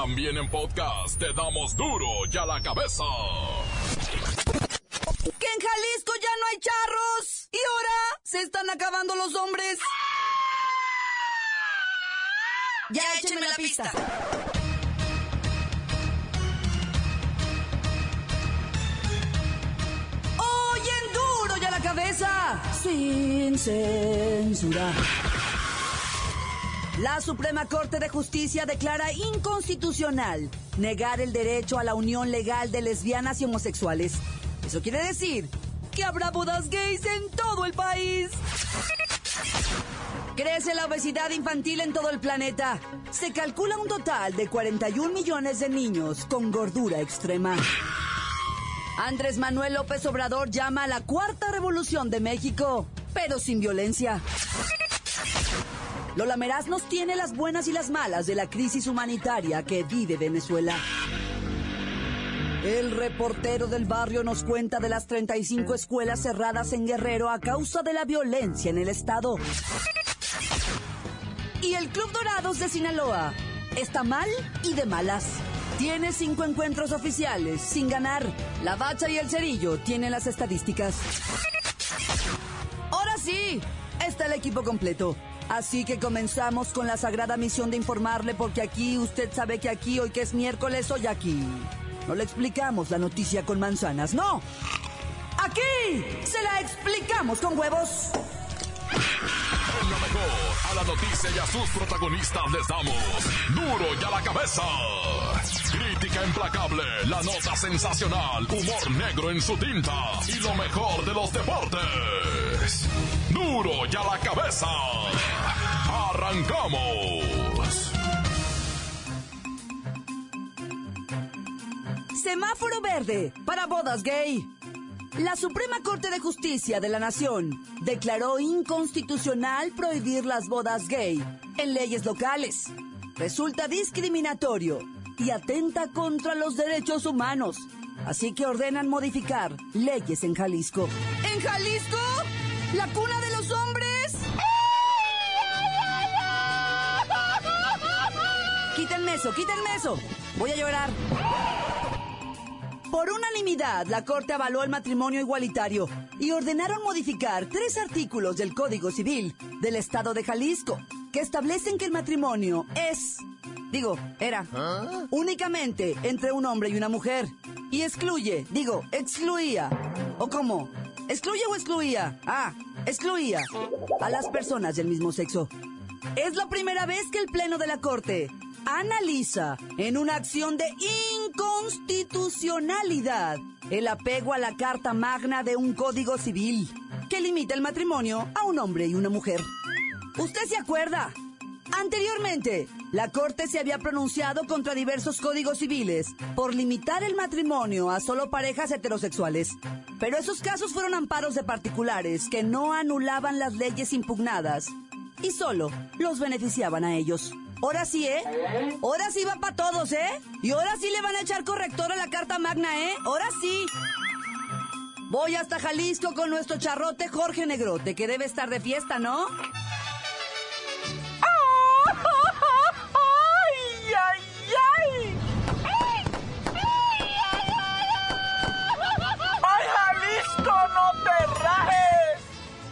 También en podcast te damos duro y a la cabeza. Que en Jalisco ya no hay charros. Y ahora se están acabando los hombres. Ya échenme la pista. Oyen duro ya la cabeza. Sin censura. La Suprema Corte de Justicia declara inconstitucional negar el derecho a la unión legal de lesbianas y homosexuales. Eso quiere decir que habrá bodas gays en todo el país. Crece la obesidad infantil en todo el planeta. Se calcula un total de 41 millones de niños con gordura extrema. Andrés Manuel López Obrador llama a la cuarta revolución de México, pero sin violencia. Lola Meraz nos tiene las buenas y las malas de la crisis humanitaria que vive Venezuela. El reportero del barrio nos cuenta de las 35 escuelas cerradas en Guerrero a causa de la violencia en el estado. Y el Club Dorados de Sinaloa está mal y de malas. Tiene cinco encuentros oficiales sin ganar. La Bacha y el Cerillo tienen las estadísticas. Ahora sí, está el equipo completo. Así que comenzamos con la sagrada misión de informarle porque aquí usted sabe que aquí hoy que es miércoles hoy aquí. No le explicamos la noticia con manzanas, no. Aquí se la explicamos con huevos. En lo mejor, a la noticia y a sus protagonistas les damos duro y a la cabeza. Crítica implacable, la nota sensacional, humor negro en su tinta y lo mejor de los deportes. Duro y a la cabeza. Arrancamos. Semáforo verde para bodas gay. La Suprema Corte de Justicia de la Nación declaró inconstitucional prohibir las bodas gay en leyes locales. Resulta discriminatorio y atenta contra los derechos humanos. Así que ordenan modificar leyes en Jalisco. ¿En Jalisco? ¿La cuna de los Quítenme eso, quítenme eso. Voy a llorar. Por unanimidad, la Corte avaló el matrimonio igualitario y ordenaron modificar tres artículos del Código Civil del Estado de Jalisco que establecen que el matrimonio es, digo, era, únicamente entre un hombre y una mujer y excluye, digo, excluía, o cómo, excluye o excluía, ah, excluía a las personas del mismo sexo. Es la primera vez que el Pleno de la Corte analiza en una acción de inconstitucionalidad el apego a la Carta Magna de un Código Civil que limita el matrimonio a un hombre y una mujer. ¿Usted se acuerda? Anteriormente, la Corte se había pronunciado contra diversos códigos civiles por limitar el matrimonio a solo parejas heterosexuales. Pero esos casos fueron amparos de particulares que no anulaban las leyes impugnadas y solo los beneficiaban a ellos. Ahora sí, ¿eh? Ahora sí va para todos, ¿eh? Y ahora sí le van a echar corrector a la Carta Magna, ¿eh? Ahora sí. Voy hasta Jalisco con nuestro charrote Jorge Negrote, que debe estar de fiesta, ¿no? ¡Ay, ay, ay! ¡Ay, Jalisco, no te rajes!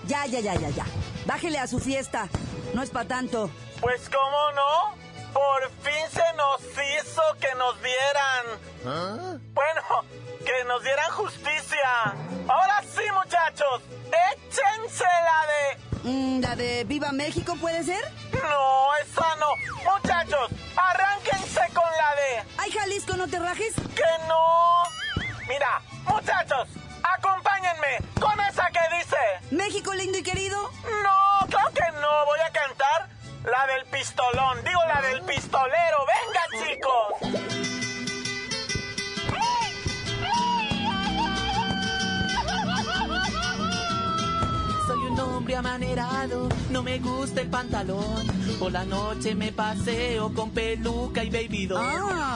Ya, ya, ya, ya, ya. Bájele a su fiesta. No es para tanto. Pues, ¿cómo no? Por fin se nos hizo que nos vieran. Bueno, que nos dieran justicia. Ahora sí, muchachos, échense la de... Mm, ¿La de Viva México puede ser? No, esa no. Muchachos, arránquense con la de... ¡Ay, Jalisco, no te rajes! ¡Que no! Pantalón. Por la noche me paseo con peluca y baby doll.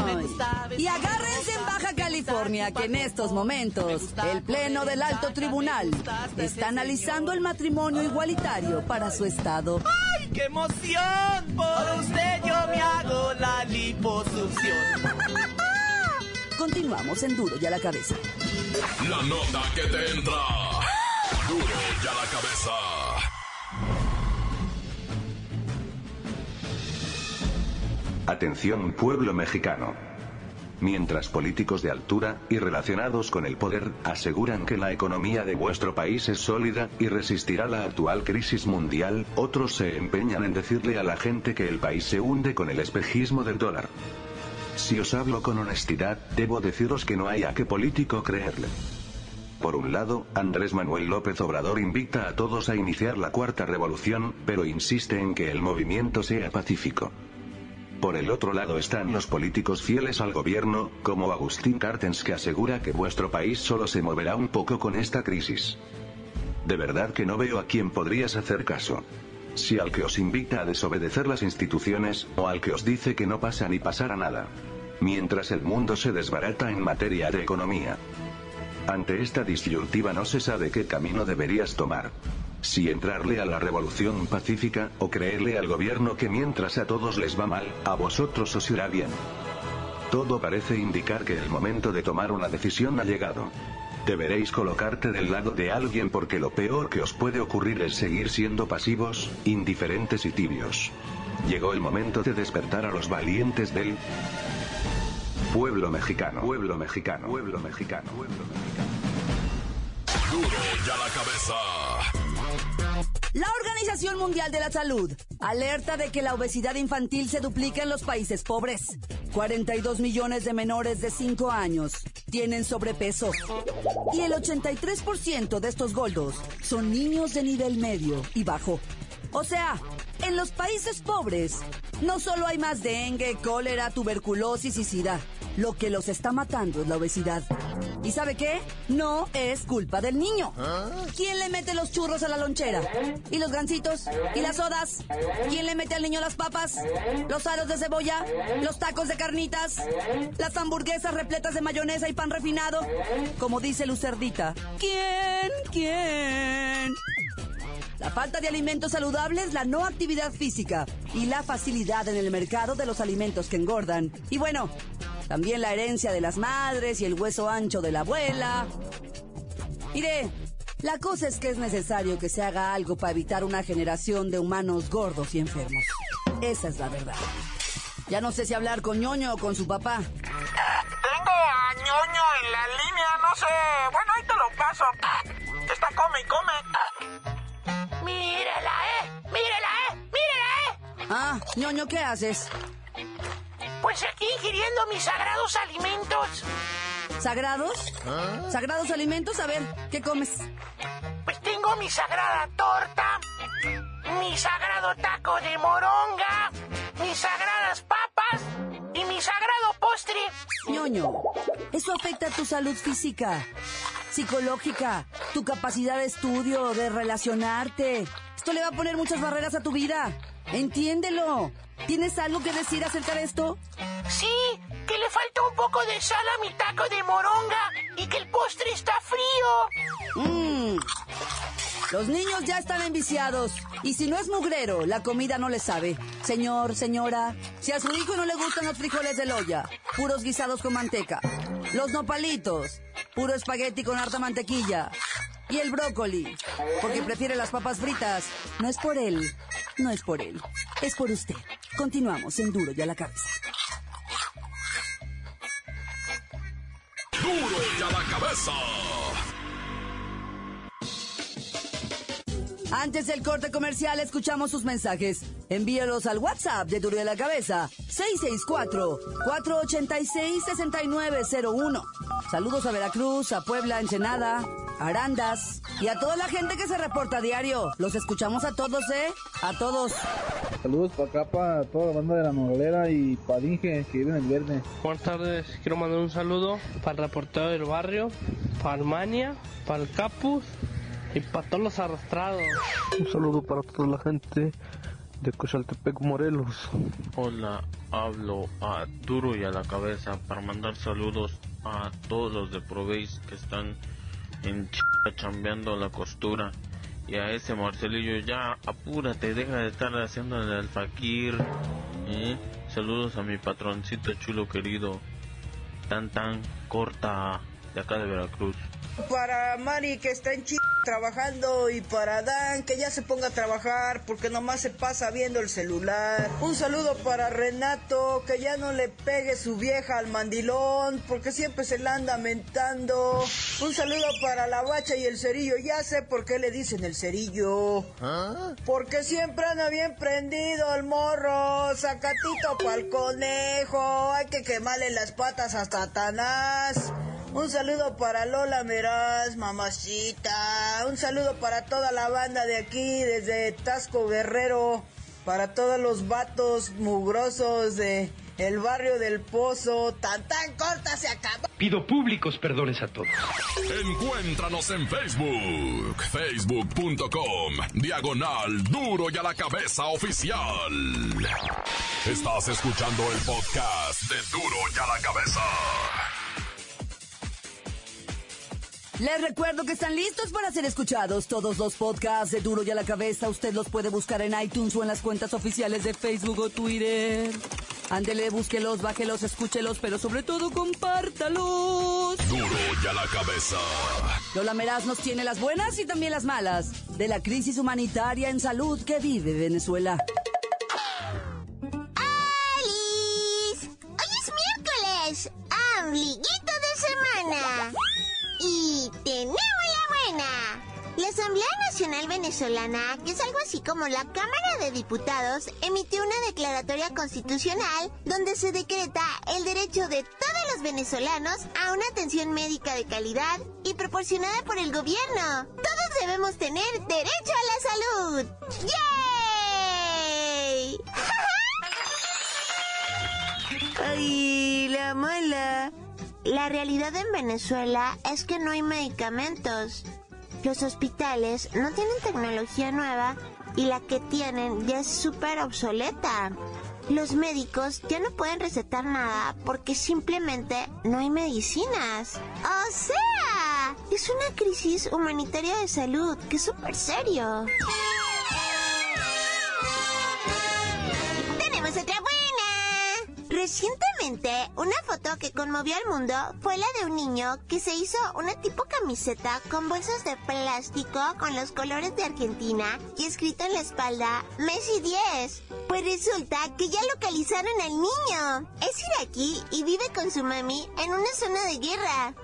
Me Ay. gusta Y agárrense en Baja California que en estos momentos el Pleno del Alto Tribunal está analizando el matrimonio igualitario para su estado. ¡Ay, qué emoción! Por usted yo me hago la liposucción. Continuamos en Duro y a la cabeza. La nota que te entra. Duro y a la cabeza. Atención pueblo mexicano. Mientras políticos de altura y relacionados con el poder aseguran que la economía de vuestro país es sólida y resistirá la actual crisis mundial, otros se empeñan en decirle a la gente que el país se hunde con el espejismo del dólar. Si os hablo con honestidad, debo deciros que no hay a qué político creerle. Por un lado, Andrés Manuel López Obrador invita a todos a iniciar la cuarta revolución, pero insiste en que el movimiento sea pacífico. Por el otro lado están los políticos fieles al gobierno, como Agustín Cartens que asegura que vuestro país solo se moverá un poco con esta crisis. De verdad que no veo a quién podrías hacer caso. Si al que os invita a desobedecer las instituciones, o al que os dice que no pasa ni pasará nada. Mientras el mundo se desbarata en materia de economía. Ante esta disyuntiva no se sabe qué camino deberías tomar. Si entrarle a la revolución pacífica, o creerle al gobierno que mientras a todos les va mal, a vosotros os irá bien. Todo parece indicar que el momento de tomar una decisión ha llegado. Deberéis colocarte del lado de alguien porque lo peor que os puede ocurrir es seguir siendo pasivos, indiferentes y tibios. Llegó el momento de despertar a los valientes del pueblo mexicano, pueblo mexicano, pueblo mexicano, pueblo mexicano. Duro y a la cabeza. La Organización Mundial de la Salud alerta de que la obesidad infantil se duplica en los países pobres. 42 millones de menores de 5 años tienen sobrepeso y el 83% de estos gordos son niños de nivel medio y bajo. O sea, en los países pobres no solo hay más dengue, cólera, tuberculosis y sida. Lo que los está matando es la obesidad. ¿Y sabe qué? No es culpa del niño. ¿Quién le mete los churros a la lonchera? ¿Y los gancitos? ¿Y las sodas? ¿Quién le mete al niño las papas? ¿Los aros de cebolla? ¿Los tacos de carnitas? ¿Las hamburguesas repletas de mayonesa y pan refinado? Como dice Lucerdita. ¿Quién? ¿Quién? La falta de alimentos saludables, la no actividad física y la facilidad en el mercado de los alimentos que engordan. Y bueno, también la herencia de las madres y el hueso ancho de la abuela. Mire, la cosa es que es necesario que se haga algo para evitar una generación de humanos gordos y enfermos. Esa es la verdad. Ya no sé si hablar con ñoño o con su papá. Tengo a ñoño en la línea, no sé. Bueno, ahí te lo paso. Está come y come. Mírela, eh. Mírela, eh. Mírela, eh. Ah, ñoño, ¿qué haces? Pues aquí ingiriendo mis sagrados alimentos. ¿Sagrados? ¿Sagrados alimentos? A ver, ¿qué comes? Pues tengo mi sagrada torta, mi sagrado taco de moronga, mis sagradas papas y mi sagrado postre. ñoño, eso afecta a tu salud física, psicológica, tu capacidad de estudio, de relacionarte. Esto le va a poner muchas barreras a tu vida. Entiéndelo. ¿Tienes algo que decir acerca de esto? Sí, que le falta un poco de sal a mi taco de moronga y que el postre está frío. Mmm. Los niños ya están enviciados. Y si no es mugrero, la comida no le sabe. Señor, señora, si a su hijo no le gustan los frijoles de olla, puros guisados con manteca. Los nopalitos, puro espagueti con harta mantequilla. Y el brócoli, porque prefiere las papas fritas. No es por él, no es por él, es por usted. Continuamos en Duro y a la cabeza. Duro y a la cabeza. Antes del corte comercial, escuchamos sus mensajes. Envíelos al WhatsApp de Duro y a la Cabeza, 664-486-6901. Saludos a Veracruz, a Puebla, Ensenada, Arandas y a toda la gente que se reporta a diario. Los escuchamos a todos, ¿eh? A todos. Saludos para acá, para toda la banda de la Nogalera y para Inge, que viven el viernes. Buenas tardes, quiero mandar un saludo para el reportero del barrio, para Armania, para el Capus y para todos los arrastrados. Un saludo para toda la gente de Cochaltepec, Morelos. Hola, hablo a Duro y a la cabeza para mandar saludos a todos los de Proveis que están en ch chambeando la costura. Y a ese Marcelillo, ya apúrate, deja de estar haciendo el alfaquir. ¿eh? Saludos a mi patroncito chulo querido. tan tan corta de acá de Veracruz. Para Mari que está en Ch trabajando y para Dan que ya se ponga a trabajar porque nomás se pasa viendo el celular. Un saludo para Renato que ya no le pegue su vieja al mandilón porque siempre se la anda mentando. Un saludo para la bacha y el cerillo. Ya sé por qué le dicen el cerillo. Porque siempre anda bien prendido el morro. Sacatito pa'l conejo. Hay que quemarle las patas a Satanás. Un saludo para Lola Meraz, mamacita. Un saludo para toda la banda de aquí, desde Tasco Guerrero. Para todos los vatos mugrosos de el barrio del Pozo. Tan tan corta se acabó. Pido públicos perdones a todos. Encuéntranos en Facebook, facebook.com, diagonal duro y a la cabeza oficial. Estás escuchando el podcast de duro y a la cabeza. Les recuerdo que están listos para ser escuchados. Todos los podcasts de Duro y a la Cabeza usted los puede buscar en iTunes o en las cuentas oficiales de Facebook o Twitter. Ándele, búsquelos, bájelos, escúchelos, pero sobre todo compártalos. Duro y a la cabeza. Lola Meraz nos tiene las buenas y también las malas de la crisis humanitaria en salud que vive Venezuela. Asamblea Nacional Venezolana, que es algo así como la Cámara de Diputados, emitió una declaratoria constitucional donde se decreta el derecho de todos los venezolanos a una atención médica de calidad y proporcionada por el gobierno. Todos debemos tener derecho a la salud. ¡Yay! Ay, la mala. La realidad en Venezuela es que no hay medicamentos. Los hospitales no tienen tecnología nueva y la que tienen ya es súper obsoleta. Los médicos ya no pueden recetar nada porque simplemente no hay medicinas. O sea, es una crisis humanitaria de salud que es súper serio. Una foto que conmovió al mundo fue la de un niño que se hizo una tipo camiseta con bolsas de plástico con los colores de Argentina y escrito en la espalda Messi 10. Pues resulta que ya localizaron al niño. Es iraquí y vive con su mami en una zona de guerra.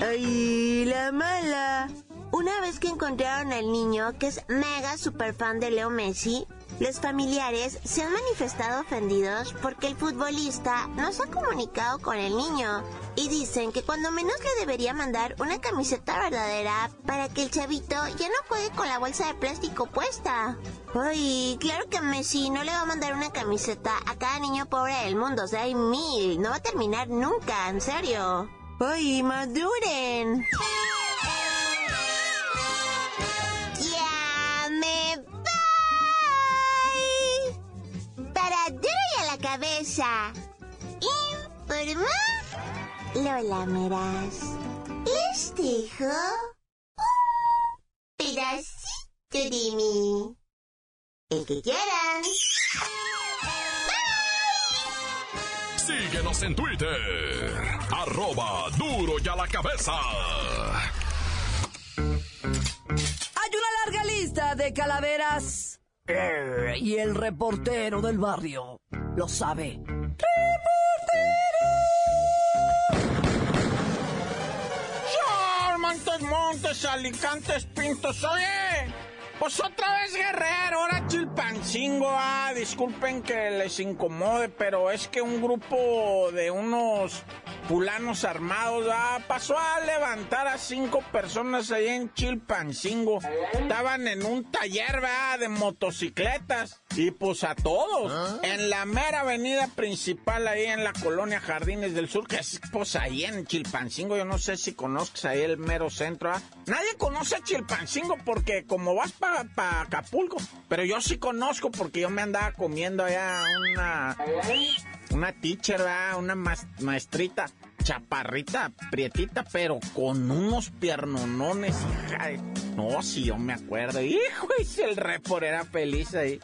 ¡Ay, la mala! Una vez que encontraron al niño, que es mega super fan de Leo Messi, los familiares se han manifestado ofendidos porque el futbolista no se ha comunicado con el niño y dicen que cuando menos le debería mandar una camiseta verdadera para que el chavito ya no juegue con la bolsa de plástico puesta. Ay, claro que Messi no le va a mandar una camiseta a cada niño pobre del mundo, o sea, hay mil, no va a terminar nunca, en serio. Ay, maduren. Cabeza. Informa Lola Meraz. Les dejo un pedacito de mí. El que quieran. Síguenos en Twitter. Arroba duro y a la cabeza. Hay una larga lista de calaveras. Y el reportero del barrio lo sabe. Montes, Montes, Alicantes, Pintos, oye. Pues otra vez Guerrero, ahora Chilpancingo, ah, disculpen que les incomode, pero es que un grupo de unos fulanos armados, ah, pasó a levantar a cinco personas ahí en Chilpancingo. Estaban en un taller, ¿verdad? de motocicletas. Y pues a todos. En la mera avenida principal ahí en la colonia Jardines del Sur, que es pues ahí en Chilpancingo. Yo no sé si conozcas ahí el mero centro. ¿ah? Nadie conoce a Chilpancingo porque como vas para Acapulco. Pero yo sí conozco porque yo me andaba comiendo allá una... Una teacher, una maestrita. Chaparrita, prietita, pero con unos piernonones. No, sí, yo me acuerdo. Hijo, y el repor era feliz ahí.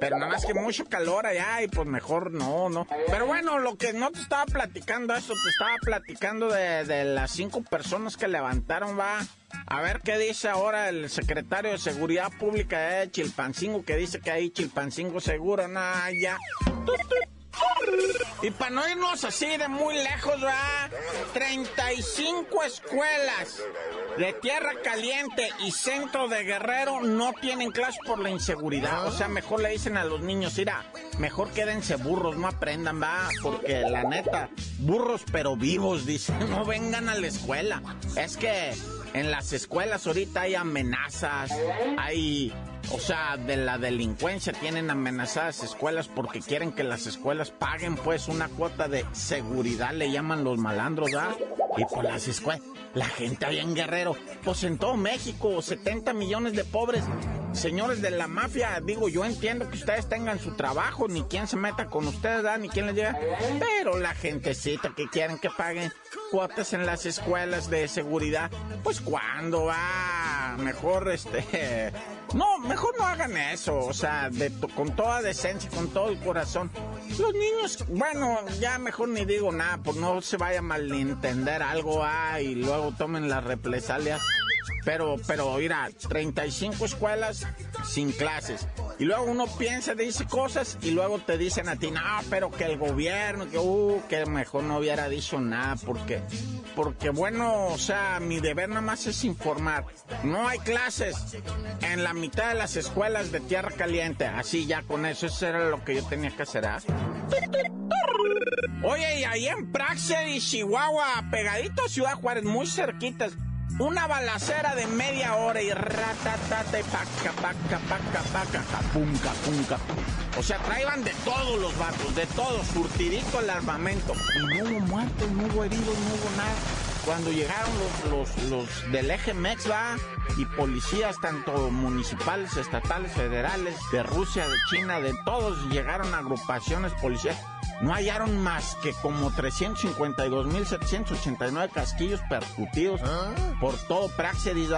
Pero nada más que mucho calor allá y pues mejor no, no. Pero bueno, lo que no te estaba platicando eso, te estaba platicando de, de las cinco personas que levantaron, va. A ver qué dice ahora el secretario de Seguridad Pública de Chilpancingo, que dice que ahí Chilpancingo seguro, nada, ya. Y para no irnos así de muy lejos, ¿verdad? 35 escuelas de Tierra Caliente y Centro de Guerrero no tienen clase por la inseguridad. O sea, mejor le dicen a los niños, mira, mejor quédense burros, no aprendan, va, porque la neta, burros pero vivos, dicen, no vengan a la escuela. Es que en las escuelas ahorita hay amenazas, hay, o sea, de la delincuencia tienen amenazadas escuelas porque quieren que las escuelas paguen pues una cuota de seguridad, le llaman los malandros, ¿verdad? Y por las escuelas, la gente ahí en Guerrero, pues en todo México, 70 millones de pobres. Señores de la mafia, digo, yo entiendo que ustedes tengan su trabajo, ni quien se meta con ustedes, ¿verdad? Ni quien les diga, pero la gentecita que quieren que paguen cuotas en las escuelas de seguridad, pues cuando va, mejor este, no, mejor no hagan eso, o sea, de, con toda decencia, con todo el corazón. Los niños, bueno, ya mejor ni digo nada, pues no se vaya a malentender algo, ah, y luego tomen las represalias. Pero, pero, mira, 35 escuelas sin clases. Y luego uno piensa, dice cosas y luego te dicen a ti, no, pero que el gobierno, que, uh, que mejor no hubiera dicho nada, porque, porque bueno, o sea, mi deber nada más es informar. No hay clases en la mitad de las escuelas de Tierra Caliente. Así ya con eso, eso era lo que yo tenía que hacer. ¿ah? Oye, y ahí en Praxedes y Chihuahua, pegadito a Ciudad Juárez, muy cerquitas. Una balacera de media hora y ratatata y paca, paca, paca, paca, capunca, punca. O sea, traían de todos los vatos, de todos, surtidito el armamento. Y no hubo muertos, no hubo heridos, no hubo nada. Cuando llegaron los, los, los del eje MEX, va, y policías, tanto municipales, estatales, federales, de Rusia, de China, de todos, llegaron agrupaciones policiales no hallaron más que como 352.789 casquillos percutidos por todo Praxedis,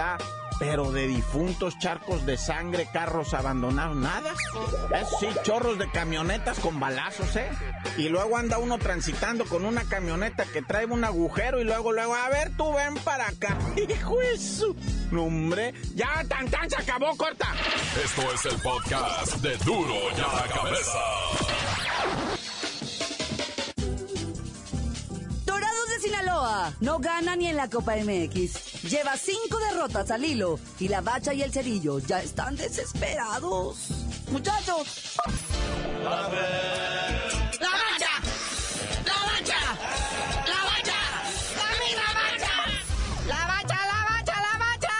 pero de difuntos, charcos de sangre, carros abandonados, nada. Eso sí, chorros de camionetas con balazos, ¿eh? Y luego anda uno transitando con una camioneta que trae un agujero y luego, luego, a ver, tú ven para acá. Hijo de su... No, hombre, ya tan tan se acabó, corta. Esto es el podcast de Duro y a la cabeza. No gana ni en la Copa MX. Lleva cinco derrotas al hilo y la bacha y el cerillo ya están desesperados. Muchachos. ¡La bacha! ¡La bacha! ¡La bacha! ¡La bacha! La bacha, la bacha, la bacha.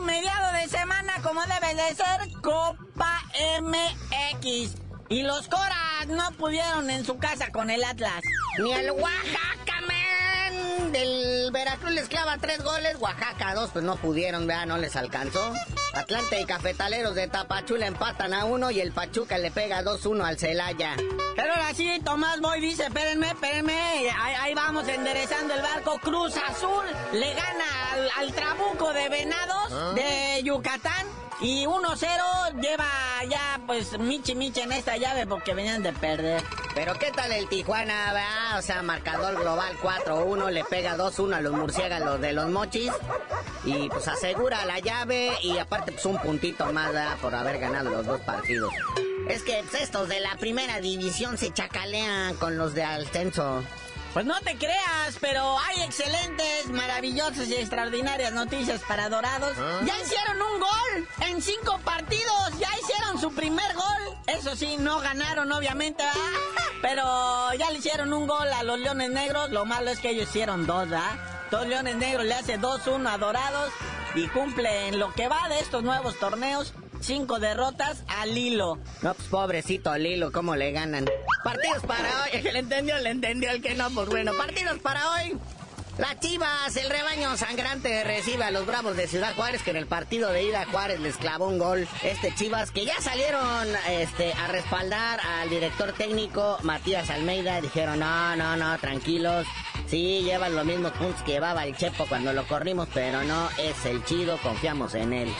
Mediado de semana como debe de ser Copa MX. Y los Coras no pudieron en su casa con el Atlas. Ni el Oaxaca, Veracruz les clava tres goles, Oaxaca dos, pues no pudieron, vea, no les alcanzó. Atlante y Cafetaleros de Tapachula empatan a uno y el Pachuca le pega 2-1 al Celaya. Pero ahora sí, Tomás Boy dice, espérenme, espérenme, ahí, ahí vamos enderezando el barco. Cruz Azul le gana al, al Trabuco de Venados de Yucatán. Y 1-0 lleva ya pues Michi Michi en esta llave porque venían de perder. Pero ¿qué tal el Tijuana? verdad? O sea, marcador global 4-1, le pega 2-1 a los murciélagos de los mochis. Y pues asegura la llave y aparte pues un puntito más ¿verdad? por haber ganado los dos partidos. Es que pues, estos de la primera división se chacalean con los de ascenso. Pues no te creas, pero hay excelentes, maravillosas y extraordinarias noticias para Dorados. Ya hicieron un gol en cinco partidos, ya hicieron su primer gol. Eso sí, no ganaron obviamente, ¿verdad? pero ya le hicieron un gol a los Leones Negros. Lo malo es que ellos hicieron dos, ¿verdad? Dos Leones Negros le hace 2-1 a Dorados y cumple en lo que va de estos nuevos torneos cinco derrotas al Lilo. No, pues pobrecito Lilo, ¿cómo le ganan? Partidos para hoy. El que le entendió, le entendió. El que no, pues bueno. Partidos para hoy. Las Chivas, el rebaño sangrante recibe a los Bravos de Ciudad Juárez, que en el partido de ida Juárez les clavó un gol. Este Chivas, que ya salieron este, a respaldar al director técnico Matías Almeida, dijeron, no, no, no, tranquilos. Sí, llevan los mismos puntos que llevaba el Chepo cuando lo corrimos, pero no es el chido, confiamos en él.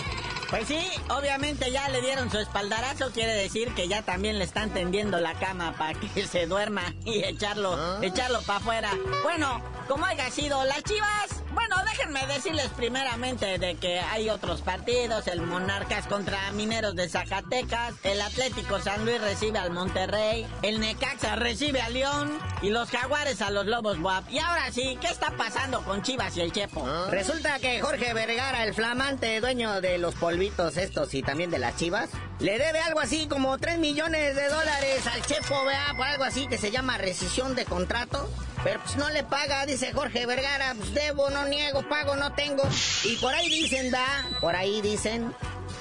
Pues sí, obviamente ya le dieron su espaldarazo, quiere decir que ya también le están tendiendo la cama para que se duerma y echarlo, echarlo para afuera. Bueno, como haya sido, las chivas bueno, déjenme decirles primeramente de que hay otros partidos, el Monarcas contra Mineros de Zacatecas, el Atlético San Luis recibe al Monterrey, el Necaxa recibe a León y los Jaguares a los Lobos Guap. Y ahora sí, ¿qué está pasando con Chivas y el Chepo? Resulta que Jorge Vergara, el flamante dueño de los polvitos estos y también de las Chivas, le debe algo así como 3 millones de dólares al Chepo, vea, por algo así que se llama rescisión de contrato. Pero pues no le paga, dice Jorge Vergara, pues debo, no niego, pago, no tengo. Y por ahí dicen, da, por ahí dicen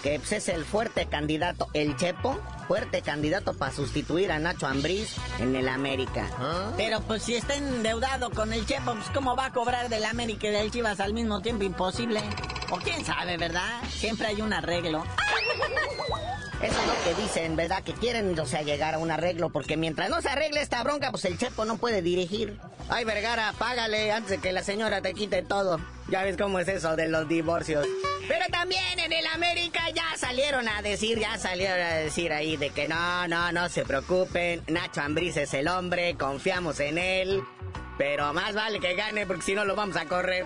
que pues, es el fuerte candidato, el Chepo, fuerte candidato para sustituir a Nacho Ambriz en el América. Pero pues si está endeudado con el Chepo, pues cómo va a cobrar del América y del Chivas al mismo tiempo, imposible. O quién sabe, ¿verdad? Siempre hay un arreglo. Eso es lo que dicen, ¿verdad? Que quieren, o sea, llegar a un arreglo, porque mientras no se arregle esta bronca, pues el Chepo no puede dirigir. Ay, Vergara, págale antes de que la señora te quite todo. Ya ves cómo es eso de los divorcios. Pero también en el América ya salieron a decir, ya salieron a decir ahí de que no, no, no se preocupen. Nacho Ambriz es el hombre, confiamos en él. Pero más vale que gane porque si no lo vamos a correr.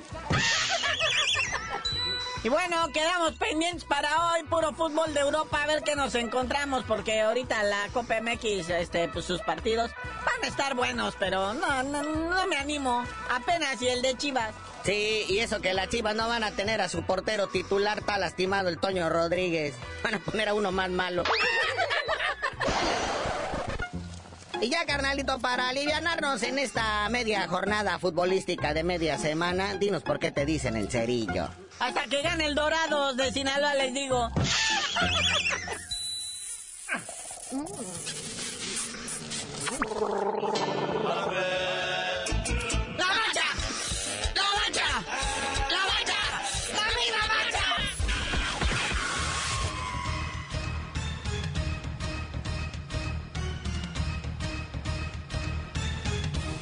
Y bueno, quedamos pendientes para hoy, puro fútbol de Europa, a ver qué nos encontramos, porque ahorita la Copa MX, este, pues sus partidos van a estar buenos, pero no, no, no me animo. Apenas y el de Chivas. Sí, y eso que las Chivas no van a tener a su portero titular, está lastimado el Toño Rodríguez. Van a poner a uno más malo. Y ya, carnalito, para alivianarnos en esta media jornada futbolística de media semana, dinos por qué te dicen el cerillo. Hasta que gane el Dorados de Sinaloa, les digo.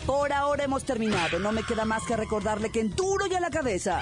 Por ahora hemos terminado. No me queda más que recordarle que en duro y a la cabeza